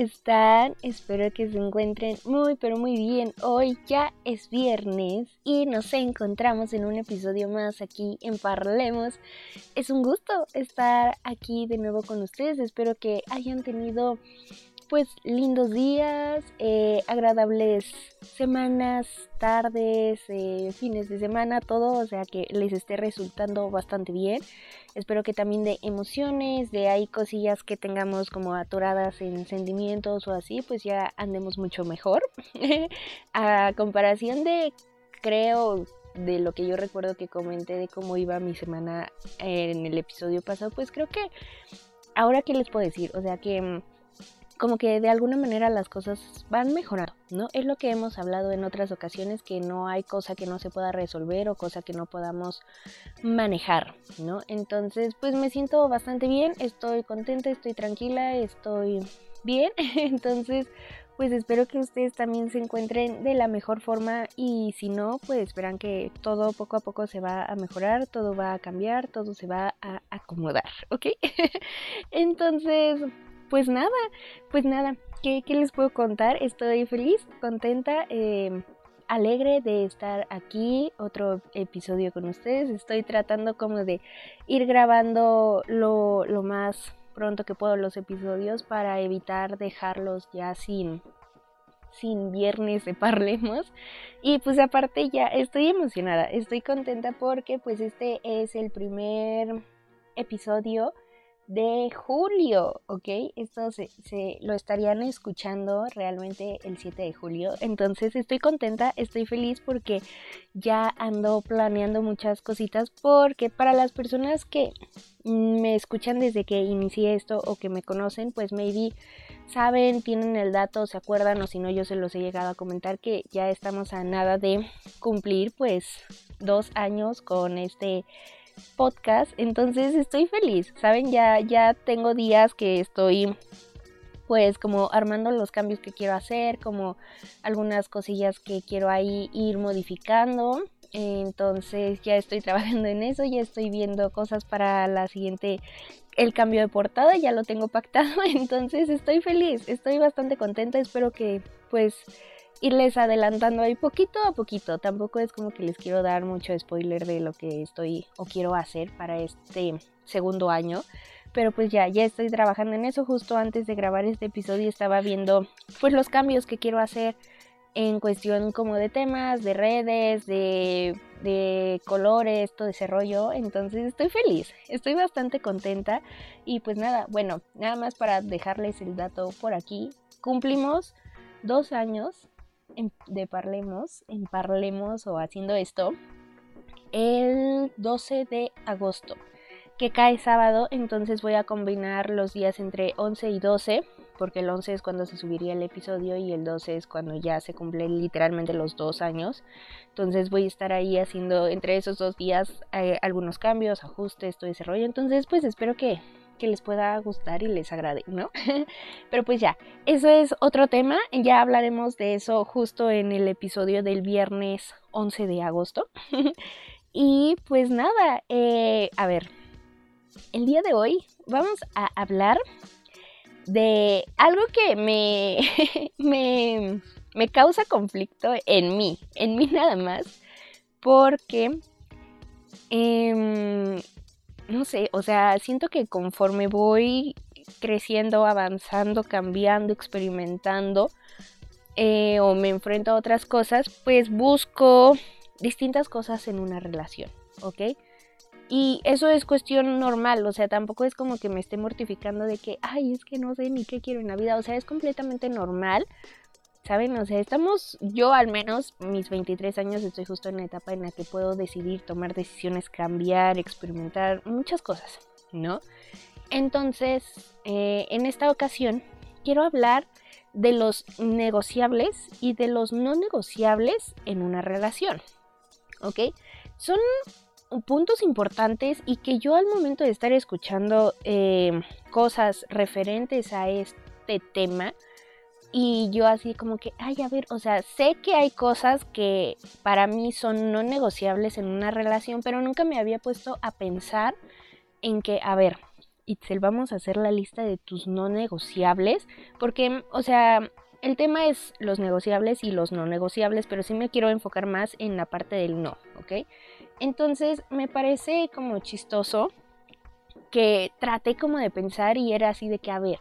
están? Espero que se encuentren muy, pero muy bien. Hoy ya es viernes y nos encontramos en un episodio más aquí en Parlemos. Es un gusto estar aquí de nuevo con ustedes. Espero que hayan tenido pues lindos días, eh, agradables semanas, tardes, eh, fines de semana, todo, o sea que les esté resultando bastante bien. Espero que también de emociones, de ahí cosillas que tengamos como atoradas en sentimientos o así, pues ya andemos mucho mejor. A comparación de, creo, de lo que yo recuerdo que comenté de cómo iba mi semana en el episodio pasado, pues creo que ahora qué les puedo decir, o sea que mm, como que de alguna manera las cosas van mejorando, ¿no? Es lo que hemos hablado en otras ocasiones, que no hay cosa que no se pueda resolver o cosa que no podamos manejar, ¿no? Entonces, pues me siento bastante bien, estoy contenta, estoy tranquila, estoy bien, entonces, pues espero que ustedes también se encuentren de la mejor forma y si no, pues verán que todo poco a poco se va a mejorar, todo va a cambiar, todo se va a acomodar, ¿ok? Entonces, pues nada, pues nada, ¿qué, les puedo contar? Estoy feliz, contenta, em, alegre de estar aquí, otro episodio con ustedes. Estoy tratando como de ir grabando lo, lo más pronto que puedo los episodios para evitar dejarlos ya sin sin viernes de parlemos y pues aparte ya estoy emocionada estoy contenta porque pues este es el primer episodio de julio, ¿ok? Esto se, lo estarían escuchando realmente el 7 de julio. Entonces estoy contenta, estoy feliz porque ya ando planeando muchas cositas porque para las personas que me escuchan desde que inicié esto o que me conocen, pues maybe saben, tienen el dato, se acuerdan o si no yo se los he llegado a comentar que ya estamos a nada de cumplir pues dos años con este podcast, entonces estoy feliz, ¿saben? Ya, ya tengo días que estoy pues como armando los cambios que quiero hacer, como algunas cosillas que quiero ahí ir modificando. Entonces ya estoy trabajando en eso, ya estoy viendo cosas para la siguiente, el cambio de portada, ya lo tengo pactado, entonces estoy feliz, estoy bastante contenta, espero que pues irles adelantando ahí poquito a poquito. Tampoco es como que les quiero dar mucho spoiler de lo que estoy o quiero hacer para este segundo año. Pero pues ya, ya estoy trabajando en eso. Justo antes de grabar este episodio estaba viendo pues los cambios que quiero hacer en cuestión como de temas, de redes, de, de colores, todo ese rollo. Entonces estoy feliz, estoy bastante contenta. Y pues nada, bueno, nada más para dejarles el dato por aquí. Cumplimos dos años de Parlemos, en Parlemos o haciendo esto, el 12 de agosto, que cae sábado, entonces voy a combinar los días entre 11 y 12, porque el 11 es cuando se subiría el episodio y el 12 es cuando ya se cumplen literalmente los dos años. Entonces voy a estar ahí haciendo entre esos dos días eh, algunos cambios, ajustes, todo ese rollo. Entonces pues espero que que les pueda gustar y les agrade, ¿no? Pero pues ya, eso es otro tema, ya hablaremos de eso justo en el episodio del viernes 11 de agosto. y pues nada, eh, a ver, el día de hoy vamos a hablar de algo que me, me, me causa conflicto en mí, en mí nada más, porque eh, no sé, o sea, siento que conforme voy creciendo, avanzando, cambiando, experimentando, eh, o me enfrento a otras cosas, pues busco distintas cosas en una relación, ¿ok? Y eso es cuestión normal, o sea, tampoco es como que me esté mortificando de que, ay, es que no sé ni qué quiero en la vida, o sea, es completamente normal ¿saben? O sea, estamos, yo al menos, mis 23 años, estoy justo en la etapa en la que puedo decidir, tomar decisiones, cambiar, experimentar, muchas cosas, ¿no? Entonces, eh, en esta ocasión, quiero hablar de los negociables y de los no negociables en una relación. ¿Ok? Son puntos importantes y que yo al momento de estar escuchando eh, cosas referentes a este tema, y yo así como que, ay, a ver, o sea, sé que hay cosas que para mí son no negociables en una relación, pero nunca me había puesto a pensar en que, a ver, Itzel, vamos a hacer la lista de tus no negociables, porque, o sea, el tema es los negociables y los no negociables, pero sí me quiero enfocar más en la parte del no, ¿ok? Entonces me parece como chistoso que traté como de pensar y era así de que, a ver,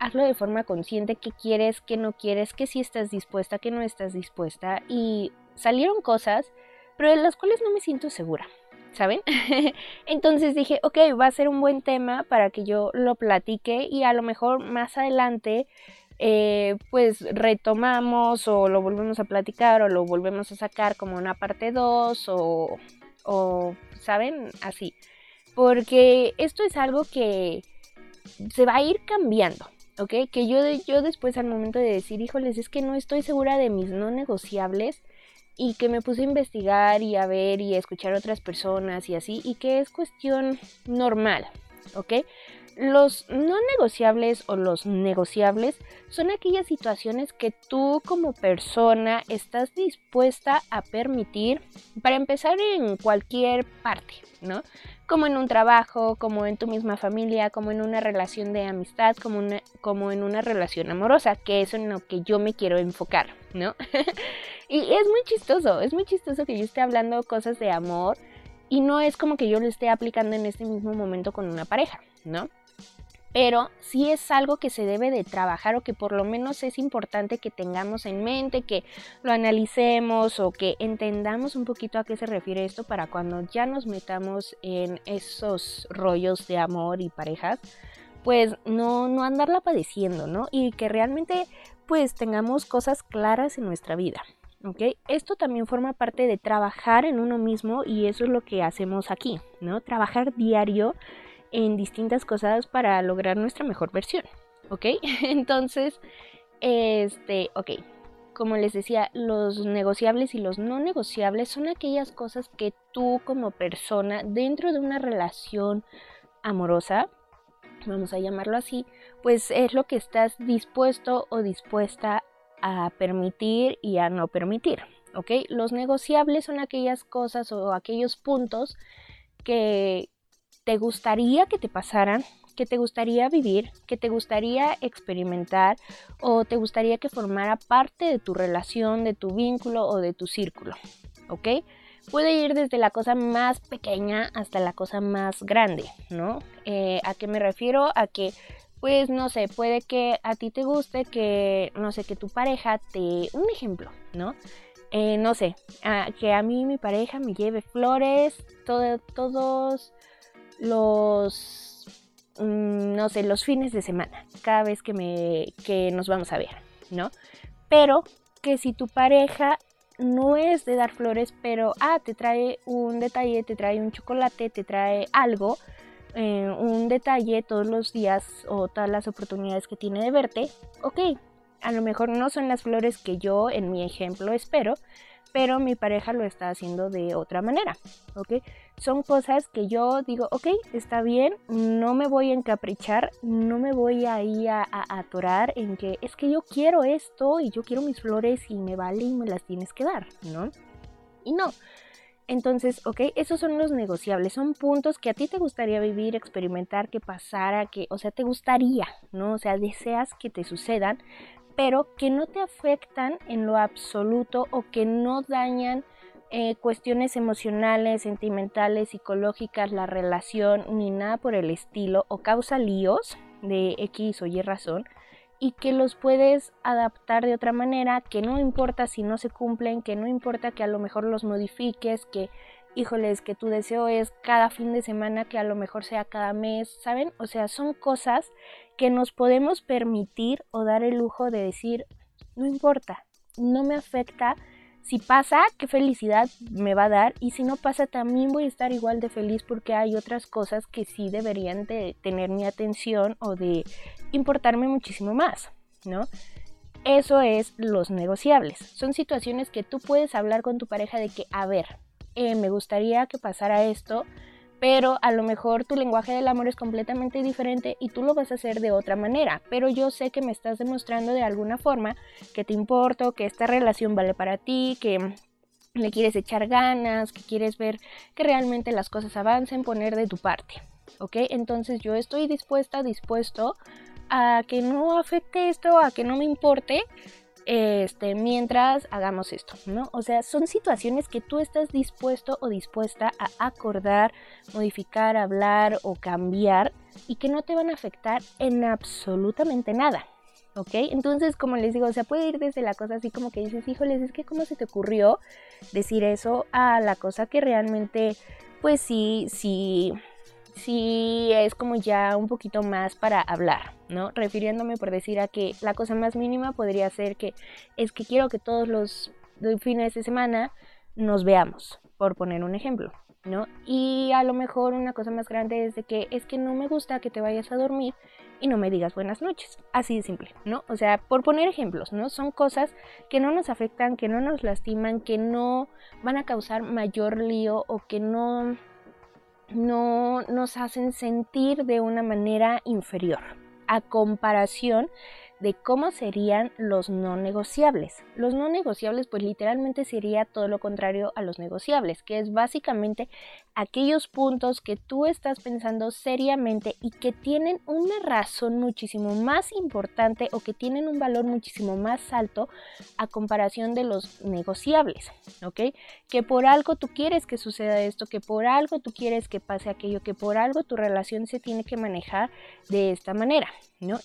hazlo de forma consciente, qué quieres, qué no quieres, qué sí estás dispuesta, qué no estás dispuesta. Y salieron cosas, pero de las cuales no me siento segura, ¿saben? Entonces dije, ok, va a ser un buen tema para que yo lo platique y a lo mejor más adelante eh, pues retomamos o lo volvemos a platicar o lo volvemos a sacar como una parte 2 o o, ¿saben? Así. Porque esto es algo que se va a ir cambiando, ¿ok? Que yo, yo después al momento de decir, híjoles, es que no estoy segura de mis no negociables y que me puse a investigar y a ver y a escuchar a otras personas y así, y que es cuestión normal, ¿ok? Los no negociables o los negociables son aquellas situaciones que tú como persona estás dispuesta a permitir para empezar en cualquier parte, ¿no? Como en un trabajo, como en tu misma familia, como en una relación de amistad, como, en una relación amorosa, que es en lo que yo me quiero enfocar, ¿no? y es muy chistoso, es muy chistoso que yo esté hablando cosas de amor y no es como que yo lo esté aplicando en este mismo momento con una pareja, ¿no? Pero sí es algo que se debe de trabajar o que por lo menos es importante que tengamos en mente, que lo analicemos o que entendamos un poquito a qué se refiere esto para cuando ya nos metamos en esos rollos de amor y parejas, pues no, no andarla padeciendo, ¿no? Y que realmente pues tengamos cosas claras en nuestra vida. ¿ok? Esto también forma parte de trabajar en uno mismo y eso es lo que hacemos aquí, ¿no? Trabajar diario en distintas cosas para lograr nuestra mejor versión, ¿ok? Entonces, este, ok, como les decía, los negociables y los no negociables son aquellas cosas que tú como persona dentro de una relación amorosa, vamos a llamarlo así, pues es lo que estás dispuesto o dispuesta a permitir y a no permitir, ¿ok? Los negociables son aquellas cosas o aquellos puntos que, te gustaría que te pasaran, que te gustaría vivir, que te gustaría experimentar o te gustaría que formara parte de tu relación, de tu vínculo o de tu círculo. ¿Ok? Puede ir desde la cosa más pequeña hasta la cosa más grande, ¿no? Eh, ¿A qué me refiero? A que pues no sé, puede que a ti te guste que, no sé, que tu pareja te... Un ejemplo, ¿no? Eh, no sé, que a mí mi pareja me lleve flores todo, todos los, mm, no sé, los fines de semana, cada vez que, me, que nos vamos a ver, ¿no? Pero que si tu pareja no es de dar flores, pero, ah, te trae un detalle, te trae un chocolate, te trae algo, eh, un detalle todos los días o todas las oportunidades que tiene de verte, ok, a lo mejor no son las flores que yo en mi ejemplo espero, pero mi pareja lo está haciendo de otra manera, ¿ok? Son cosas que yo digo, ok, está bien, no me voy a encaprichar, no me voy a ir a, atorar en que es que yo quiero esto y yo quiero mis flores y me vale y me las tienes que dar, ¿no? Y no. Entonces, ok, esos son los negociables, son puntos que a ti te gustaría vivir, experimentar, que pasara, que, o sea, te gustaría, ¿no? O sea, deseas que te sucedan, pero que no te afectan en lo absoluto o que no dañan eh, cuestiones emocionales, sentimentales, psicológicas, la relación, ni nada por el estilo, o causa líos de X o Y razón, y que los puedes adaptar de otra manera, que no importa si no se cumplen, que no importa que a lo mejor los modifiques, que híjoles, que tu deseo es cada fin de semana, que a lo mejor sea cada mes, ¿saben? O sea, son cosas que nos podemos permitir o dar el lujo de decir, no importa, no me afecta. Si pasa, qué felicidad me va a dar. Y si no pasa, también voy a estar igual de feliz porque hay otras cosas que sí deberían de tener mi atención o de importarme muchísimo más, ¿no? Eso es los negociables. Son situaciones que tú puedes hablar con tu pareja de que, a ver, eh, me gustaría que pasara esto, pero a lo mejor tu lenguaje del amor es completamente diferente y tú lo vas a hacer de otra manera, pero yo sé que me estás demostrando de alguna forma que te importo, que esta relación vale para ti, que le quieres echar ganas, que quieres ver que realmente las cosas avancen, poner de tu parte, ¿ok? Entonces yo estoy dispuesta, dispuesto a que no afecte esto, a que no me importe, este, mientras hagamos esto, ¿no? O sea, son situaciones que tú estás dispuesto o dispuesta a acordar, modificar, hablar o cambiar y que no te van a afectar en absolutamente nada. ¿Ok? Entonces, como les digo, o sea, puede ir desde la cosa así como que dices, híjoles, es que cómo se te ocurrió decir eso a la cosa que realmente, pues sí, sí, sí es como ya un poquito más para hablar, ¿no? Refiriéndome por decir a que la cosa más mínima podría ser que es que quiero que todos los fines de semana nos veamos, por poner un ejemplo, ¿no? Y a lo mejor una cosa más grande es de que es que no me gusta que te vayas a dormir y no me digas buenas noches. Así de simple, ¿no? O sea, por poner ejemplos, ¿no? Son cosas que no nos afectan, que no nos lastiman, que no van a causar mayor lío o que no no nos hacen sentir de una manera inferior a comparación de cómo serían los no negociables. Los no negociables pues literalmente sería todo lo contrario a los negociables, que es básicamente aquellos puntos que tú estás pensando seriamente y que tienen una razón muchísimo más importante o que tienen un valor muchísimo más alto a comparación de los negociables, ¿ok? Que por algo tú quieres que suceda esto, que por algo tú quieres que pase aquello, que por algo tu relación se tiene que manejar de esta manera,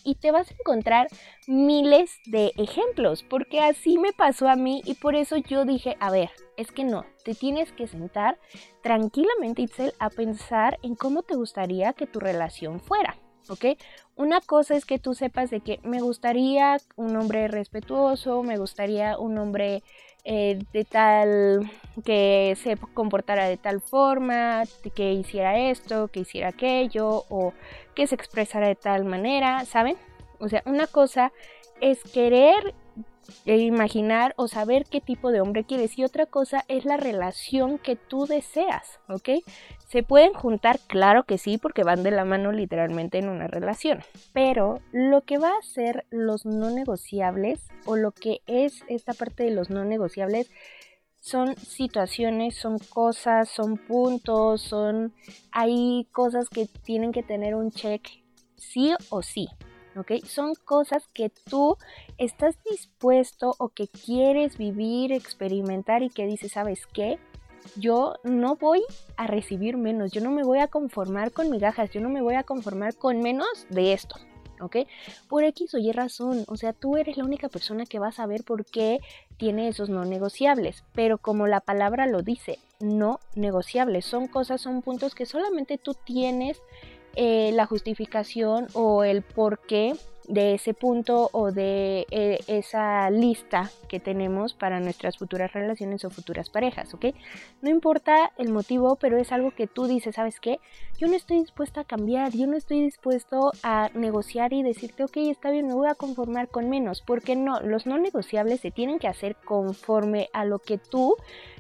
Y te vas a encontrar miles de ejemplos, porque así me pasó a mí y por eso yo dije, a ver, es que no, te tienes que sentar tranquilamente, Itzel, a pensar en cómo te gustaría que tu relación fuera. ¿Ok? Una cosa es que tú sepas de que me gustaría un hombre respetuoso, me gustaría un hombre eh, de tal, que se comportara de tal forma, que hiciera esto, que hiciera aquello, o que se expresara de tal manera, ¿saben? O sea, una cosa es querer e imaginar o saber qué tipo de hombre quieres y otra cosa es la relación que tú deseas, ¿ok? ¿Se pueden juntar? Claro que sí, porque van de la mano literalmente en una relación. Pero lo que va a ser los no negociables o lo que es esta parte de los no negociables son situaciones, son cosas, son puntos, son... Hay cosas que tienen que tener un check sí o sí, ¿ok? Son cosas que tú estás dispuesto o que quieres vivir, experimentar y que dices, ¿sabes qué? Yo no voy a recibir menos, yo no me voy a conformar con migajas, yo no me voy a conformar con menos de esto, ¿ok? Por X o Y razón, o sea, tú eres la única persona que va a saber por qué tiene esos no negociables, pero como la palabra lo dice, no negociables, son cosas, son puntos que solamente tú tienes eh, la justificación o el porqué de ese punto o de eh, esa lista que tenemos para nuestras futuras relaciones o futuras parejas, ¿ok? No importa el motivo, pero es algo que tú dices, ¿sabes qué? Yo no estoy dispuesta a cambiar, yo no estoy dispuesto a negociar y decirte, ok, está bien, me voy a conformar con menos, porque no, los no negociables se tienen que hacer conforme a lo que tú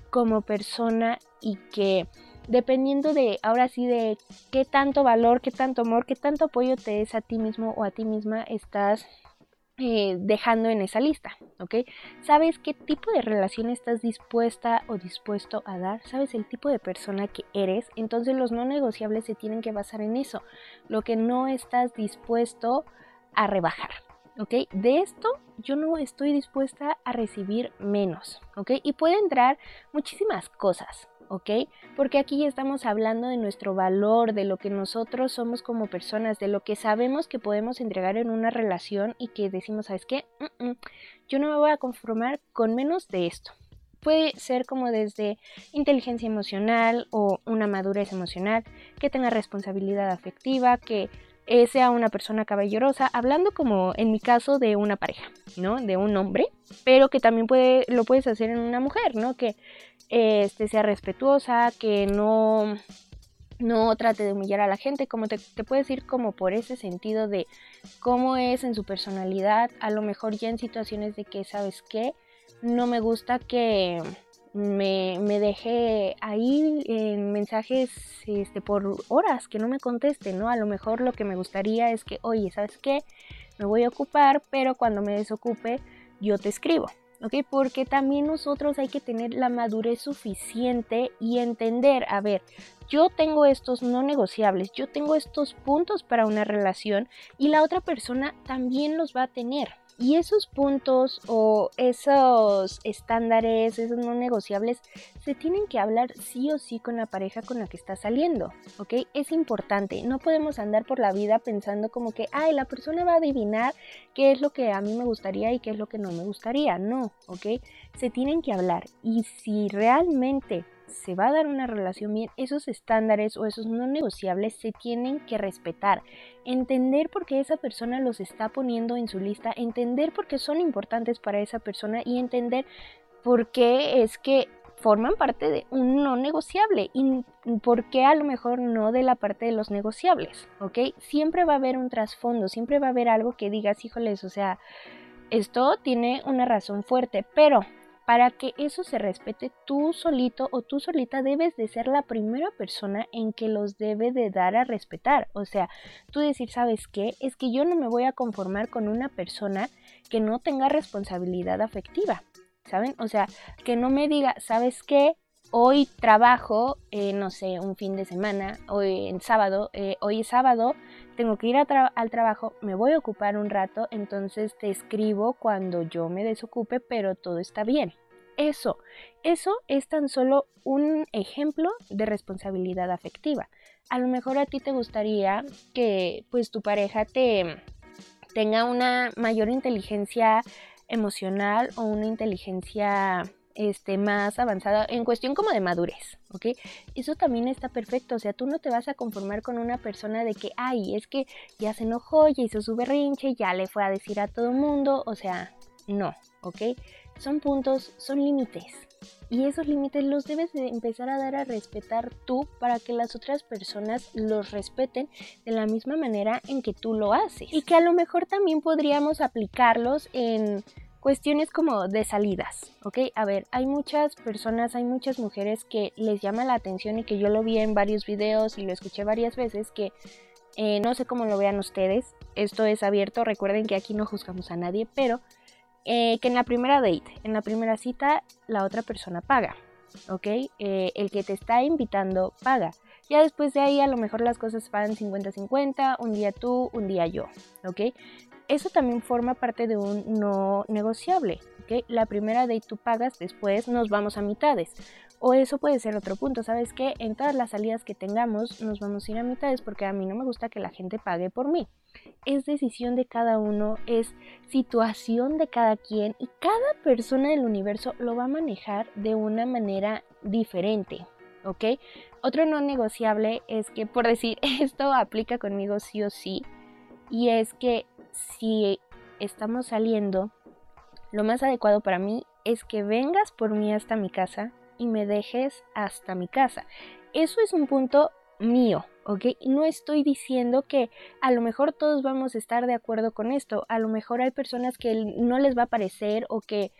como persona y que dependiendo de, ahora sí, de qué tanto valor, qué tanto amor, qué tanto apoyo te es a ti mismo o a ti misma estás eh, dejando en esa lista, ¿ok? ¿Sabes qué tipo de relación estás dispuesta o dispuesto a dar? ¿Sabes el tipo de persona que eres? Entonces los no negociables se tienen que basar en eso, lo que no estás dispuesto a rebajar. ¿ok? De esto yo no estoy dispuesta a recibir menos, ¿ok? Y puede entrar muchísimas cosas, ¿ok? Porque aquí estamos hablando de nuestro valor, de lo que nosotros somos como personas, de lo que sabemos que podemos entregar en una relación y que decimos, ¿sabes qué? yo no me voy a conformar con menos de esto. Puede ser como desde inteligencia emocional o una madurez emocional, que tenga responsabilidad afectiva, que eh, sea una persona caballerosa, hablando como en mi caso de una pareja, ¿no? De un hombre, pero que también puede, lo puedes hacer en una mujer, ¿no? Que este, sea respetuosa, que no, no trate de humillar a la gente, como te, te puedes ir como por ese sentido de cómo es en su personalidad, a lo mejor ya en situaciones de que, ¿sabes qué? No me gusta que me, me deje ahí en mensajes este, por horas, que no me conteste, ¿no? A lo mejor lo que me gustaría es que, oye, ¿sabes qué? Me voy a ocupar, pero cuando me desocupe, yo te escribo. ¿Ok? Porque también nosotros hay que tener la madurez suficiente y entender, a ver, yo tengo estos no negociables, yo tengo estos puntos para una relación y la otra persona también los va a tener. Y esos puntos o esos estándares, esos no negociables, se tienen que hablar sí o sí con la pareja con la que está saliendo, ¿ok? Es importante, no podemos andar por la vida pensando como que, ay, la persona va a adivinar qué es lo que a mí me gustaría y qué es lo que no me gustaría, no, ¿ok? Se tienen que hablar y si realmente se va a dar una relación bien, esos estándares o esos no negociables se tienen que respetar. Entender por qué esa persona los está poniendo en su lista, entender por qué son importantes para esa persona y entender por qué es que forman parte de un no negociable y por qué a lo mejor no de la parte de los negociables, ¿ok? Siempre va a haber un trasfondo, siempre va a haber algo que digas, híjoles, o sea, esto tiene una razón fuerte, pero para que eso se respete, tú solito o tú solita debes de ser la primera persona en que los debe de dar a respetar. O sea, tú decir, ¿sabes qué? Es que yo no me voy a conformar con una persona que no tenga responsabilidad afectiva. ¿Saben? O sea, que no me diga, ¿sabes qué? Hoy trabajo, eh, no sé, un fin de semana, hoy en sábado, eh, hoy es sábado, tengo que ir al trabajo, me voy a ocupar un rato, entonces te escribo cuando yo me desocupe, pero todo está bien. Eso, eso es tan solo un ejemplo de responsabilidad afectiva. A lo mejor a ti te gustaría que pues tu pareja te tenga una mayor inteligencia emocional o una inteligencia este, más avanzada en cuestión como de madurez, ¿ok? Eso también está perfecto, o sea, tú no te vas a conformar con una persona de que, ay, es que ya se enojó, ya hizo su berrinche, ya le fue a decir a todo el mundo, o sea, no, ¿ok? Son puntos, son límites. Y esos límites los debes de empezar a dar a respetar tú para que las otras personas los respeten de la misma manera en que tú lo haces. Y que a lo mejor también podríamos aplicarlos en cuestiones como de salidas, ¿ok? A ver, hay muchas personas, hay muchas mujeres que les llama la atención y que yo lo vi en varios videos y lo escuché varias veces que eh, no sé cómo lo vean ustedes, esto es abierto, recuerden que aquí no juzgamos a nadie, pero eh, que en la primera date, en la primera cita, la otra persona paga, ¿ok? Eh, el que te está invitando paga. Ya después de ahí a lo mejor las cosas van 50-50, un día tú, un día yo, ¿ok? eso también forma parte de un no negociable. ¿okay? La primera de tú pagas, después nos vamos a mitades. O eso puede ser otro punto, ¿sabes qué? En todas las salidas que tengamos nos vamos a ir a mitades porque a mí no me gusta que la gente pague por mí. Es decisión de cada uno, es situación de cada quien y cada persona del universo lo va a manejar de una manera diferente, ¿ok? Otro no negociable es que, por decir, esto aplica conmigo sí o sí, y es que si estamos saliendo, lo más adecuado para mí es que vengas por mí hasta mi casa y me dejes hasta mi casa. Eso es un punto mío, ¿ok? No estoy diciendo que a lo mejor todos vamos a estar de acuerdo con esto, a lo mejor hay personas que no les va a parecer o que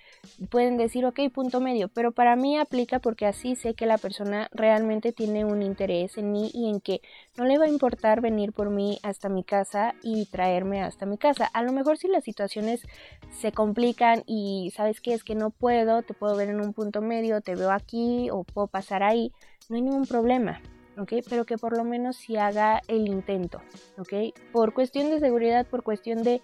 pueden decir, ok, punto medio, pero para mí aplica porque así sé que la persona realmente tiene un interés en mí y en que no le va a importar venir por mí hasta mi casa y traerme hasta mi casa. A lo mejor si las situaciones se complican y sabes que es que no puedo, te puedo ver en un punto medio, te veo aquí o puedo pasar ahí, no hay ningún problema. ¿Ok? Pero que por lo menos si haga el intento, ¿ok? Por cuestión de seguridad, por cuestión de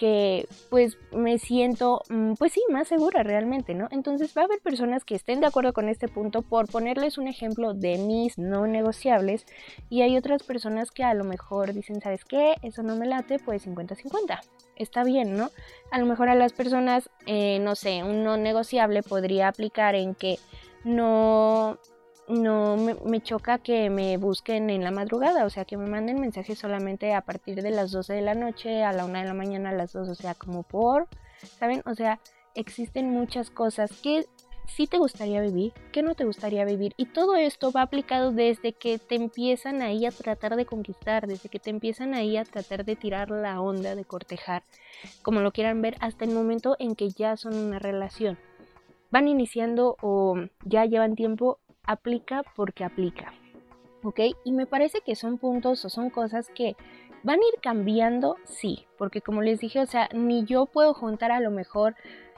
que pues me siento mm, pues sí más segura realmente, ¿no? Entonces va a haber personas que estén de acuerdo con este punto por ponerles un ejemplo de mis no negociables y hay otras personas que a lo mejor dicen, ¿sabes qué? Eso no me late, pues 50-50. Está bien, ¿no? A lo mejor a las personas, eh, no sé, un no negociable podría aplicar en que no no me, choca que me busquen en la madrugada, o sea, que me manden mensajes solamente a partir de las 12 de la noche, a la 1 de la mañana, a las 2, o sea, como por, ¿saben? O sea, existen muchas cosas que sí te gustaría vivir, qué no te gustaría vivir. Y todo esto va aplicado desde que te empiezan ahí a tratar de conquistar, desde que te empiezan ahí a tratar de tirar la onda, de cortejar, como lo quieran ver, hasta el momento en que ya son una relación. Van iniciando o ya llevan tiempo, aplica porque aplica. ¿Ok? Y me parece que son puntos o son cosas que van a ir cambiando, sí, porque como les dije, o sea, ni yo puedo juntar a lo mejor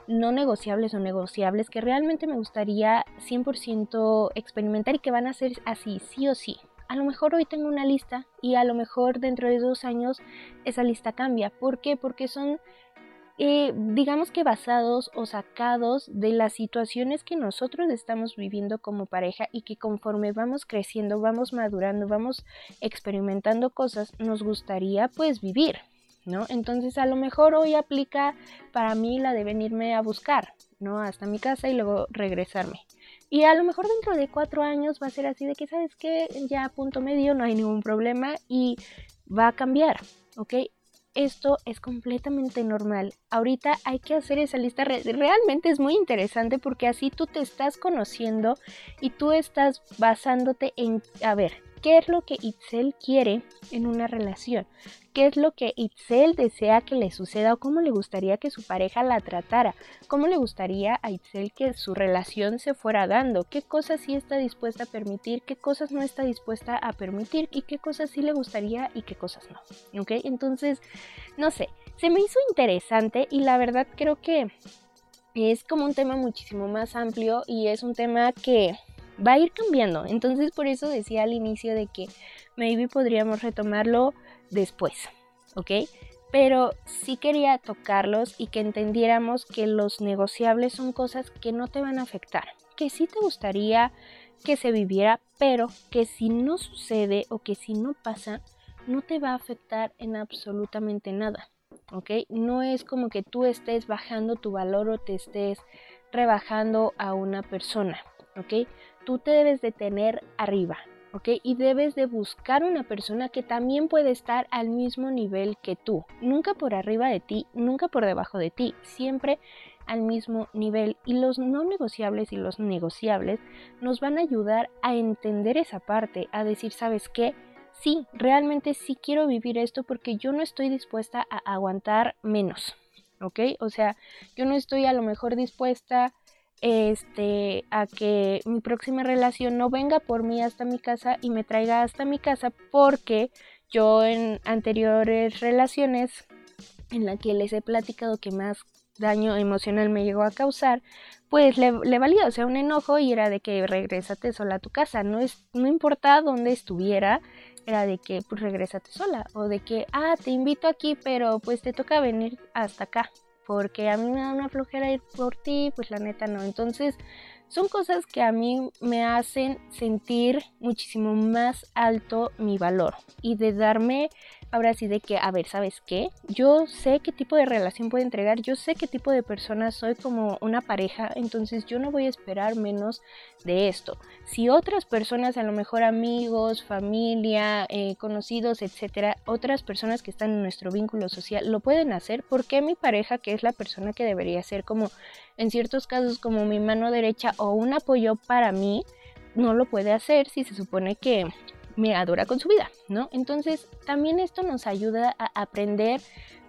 no negociables o negociables que realmente me gustaría 100% experimentar y que van a ser así, sí o sí. A lo mejor hoy tengo una lista y a lo mejor dentro de dos años esa lista cambia. ¿Por qué? Porque son, eh, digamos que basados o sacados de las situaciones que nosotros estamos viviendo como pareja y que conforme vamos creciendo, vamos madurando, vamos experimentando cosas, nos gustaría pues vivir. ¿no? Entonces a lo mejor hoy aplica para mí la de venirme a buscar, ¿no? Hasta mi casa y luego regresarme. Y a lo mejor dentro de cuatro años va a ser así de que, ¿sabes qué? Ya punto medio, no hay ningún problema y va a cambiar, ¿ok? Esto es completamente normal. Ahorita hay que hacer esa lista. Realmente es muy interesante porque así tú te estás conociendo y tú estás basándote en, a ver, qué es lo que Itzel quiere en una relación, qué es lo que Itzel desea que le suceda o cómo le gustaría que su pareja la tratara, cómo le gustaría a Itzel que su relación se fuera dando, qué cosas sí está dispuesta a permitir, qué cosas no está dispuesta a permitir y qué cosas sí le gustaría y qué cosas no. ¿Ok? Entonces, no sé, se me hizo interesante y la verdad creo que es como un tema muchísimo más amplio y es un tema que va a ir cambiando. Entonces por eso decía al inicio de que maybe podríamos retomarlo después, ¿ok? Pero sí quería tocarlos y que entendiéramos que los negociables son cosas que no te van a afectar, que sí te gustaría que se viviera, pero que si no sucede o que si no pasa, no te va a afectar en absolutamente nada, ¿ok? No es como que tú estés bajando tu valor o te estés rebajando a una persona, ¿ok? Tú te debes de tener arriba, ¿ok? Y debes de buscar una persona que también puede estar al mismo nivel que tú. Nunca por arriba de ti, nunca por debajo de ti, siempre al mismo nivel. Y los no negociables y los negociables nos van a ayudar a entender esa parte, a decir, ¿sabes qué? Sí, realmente sí quiero vivir esto porque yo no estoy dispuesta a aguantar menos, ¿ok? O sea, yo no estoy a lo mejor dispuesta este, a que mi próxima relación no venga por mí hasta mi casa y me traiga hasta mi casa porque yo en anteriores relaciones en la que les he platicado que más daño emocional me llegó a causar, pues le, le, valía, o sea, un enojo y era de que regrésate sola a tu casa, no, es, no importa dónde estuviera, era de que pues regrésate sola o de que, ah, te invito aquí, pero pues te toca venir hasta acá, porque a mí me da una flojera ir por ti, pues la neta no. Entonces, son cosas que a mí me hacen sentir muchísimo más alto mi valor y de darme ahora sí de que, a ver, ¿sabes qué? Yo sé qué tipo de relación puedo entregar, yo sé qué tipo de persona soy como una pareja, entonces yo no voy a esperar menos de esto. Si otras personas, a lo mejor amigos, familia, eh, conocidos, etcétera, otras personas que están en nuestro vínculo social lo pueden hacer, ¿por qué mi pareja, que es la persona que debería ser como en ciertos casos como mi mano derecha o un apoyo para mí, no lo puede hacer si se supone que me adora con su vida, ¿no? Entonces, también esto nos ayuda a aprender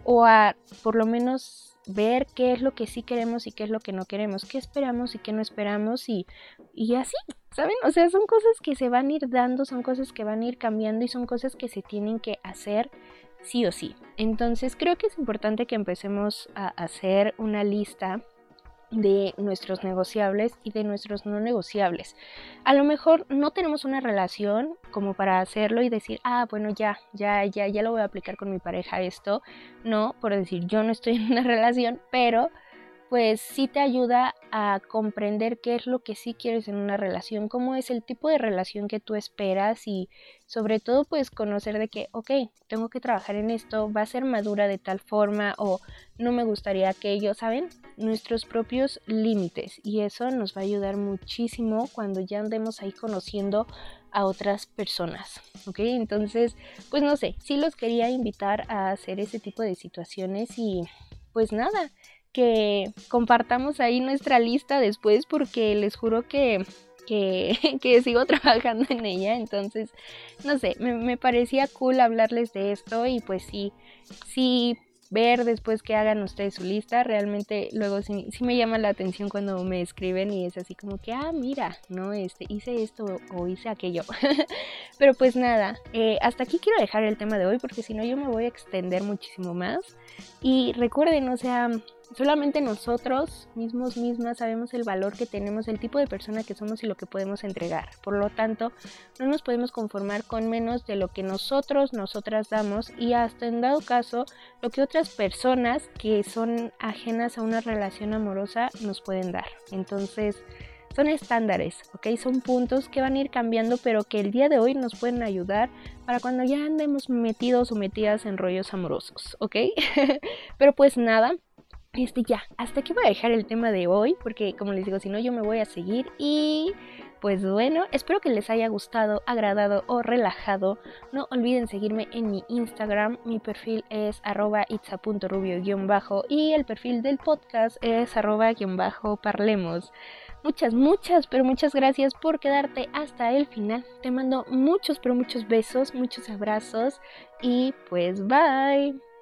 o a por lo menos ver qué es lo que sí queremos y qué es lo que no queremos, qué esperamos y qué no esperamos y, y así, ¿saben? O sea, son cosas que se van a ir dando, son cosas que van a ir cambiando y son cosas que se tienen que hacer sí o sí. Entonces, creo que es importante que empecemos a hacer una lista de nuestros negociables y de nuestros no negociables. A lo mejor no tenemos una relación como para hacerlo y decir, ah, bueno, ya, ya, ya, ya lo voy a aplicar con mi pareja esto. No, por decir, yo no estoy en una relación, pero pues sí te ayuda a comprender qué es lo que sí quieres en una relación, cómo es el tipo de relación que tú esperas y sobre todo pues conocer de que, ok, tengo que trabajar en esto, va a ser madura de tal forma o no me gustaría aquello, ¿saben? Nuestros propios límites y eso nos va a ayudar muchísimo cuando ya andemos ahí conociendo a otras personas, ¿ok? Entonces, pues no sé, sí los quería invitar a hacer ese tipo de situaciones y pues nada, que compartamos ahí nuestra lista después porque les juro que que, sigo trabajando en ella. Entonces, no sé, me, parecía cool hablarles de esto y pues sí, sí ver después que hagan ustedes su lista. Realmente luego sí, me llama la atención cuando me escriben y es así como que, ah, mira, ¿no? Este, hice esto o hice aquello. Pero pues nada, eh, hasta aquí quiero dejar el tema de hoy porque si no yo me voy a extender muchísimo más. Y recuerden, o sea, solamente nosotros mismos, mismas, sabemos el valor que tenemos, el tipo de persona que somos y lo que podemos entregar. Por lo tanto, no nos podemos conformar con menos de lo que nosotros, nosotras damos y hasta en dado caso, lo que otras personas que son ajenas a una relación amorosa nos pueden dar. Entonces, son estándares, ¿ok? Son puntos que van a ir cambiando, pero que el día de hoy nos pueden ayudar para cuando ya andemos metidos o metidas en rollos amorosos, ¿ok? pero pues nada, este ya, hasta aquí voy a dejar el tema de hoy, porque como les digo, si no yo me voy a seguir y pues bueno, espero que les haya gustado, agradado o relajado. No olviden seguirme en mi Instagram, mi perfil es arroba itza.rubio-bajo y el perfil del podcast es arroba-parlemos. Muchas, muchas, pero muchas gracias por quedarte hasta el final. Te mando muchos, pero muchos besos, muchos abrazos y pues bye.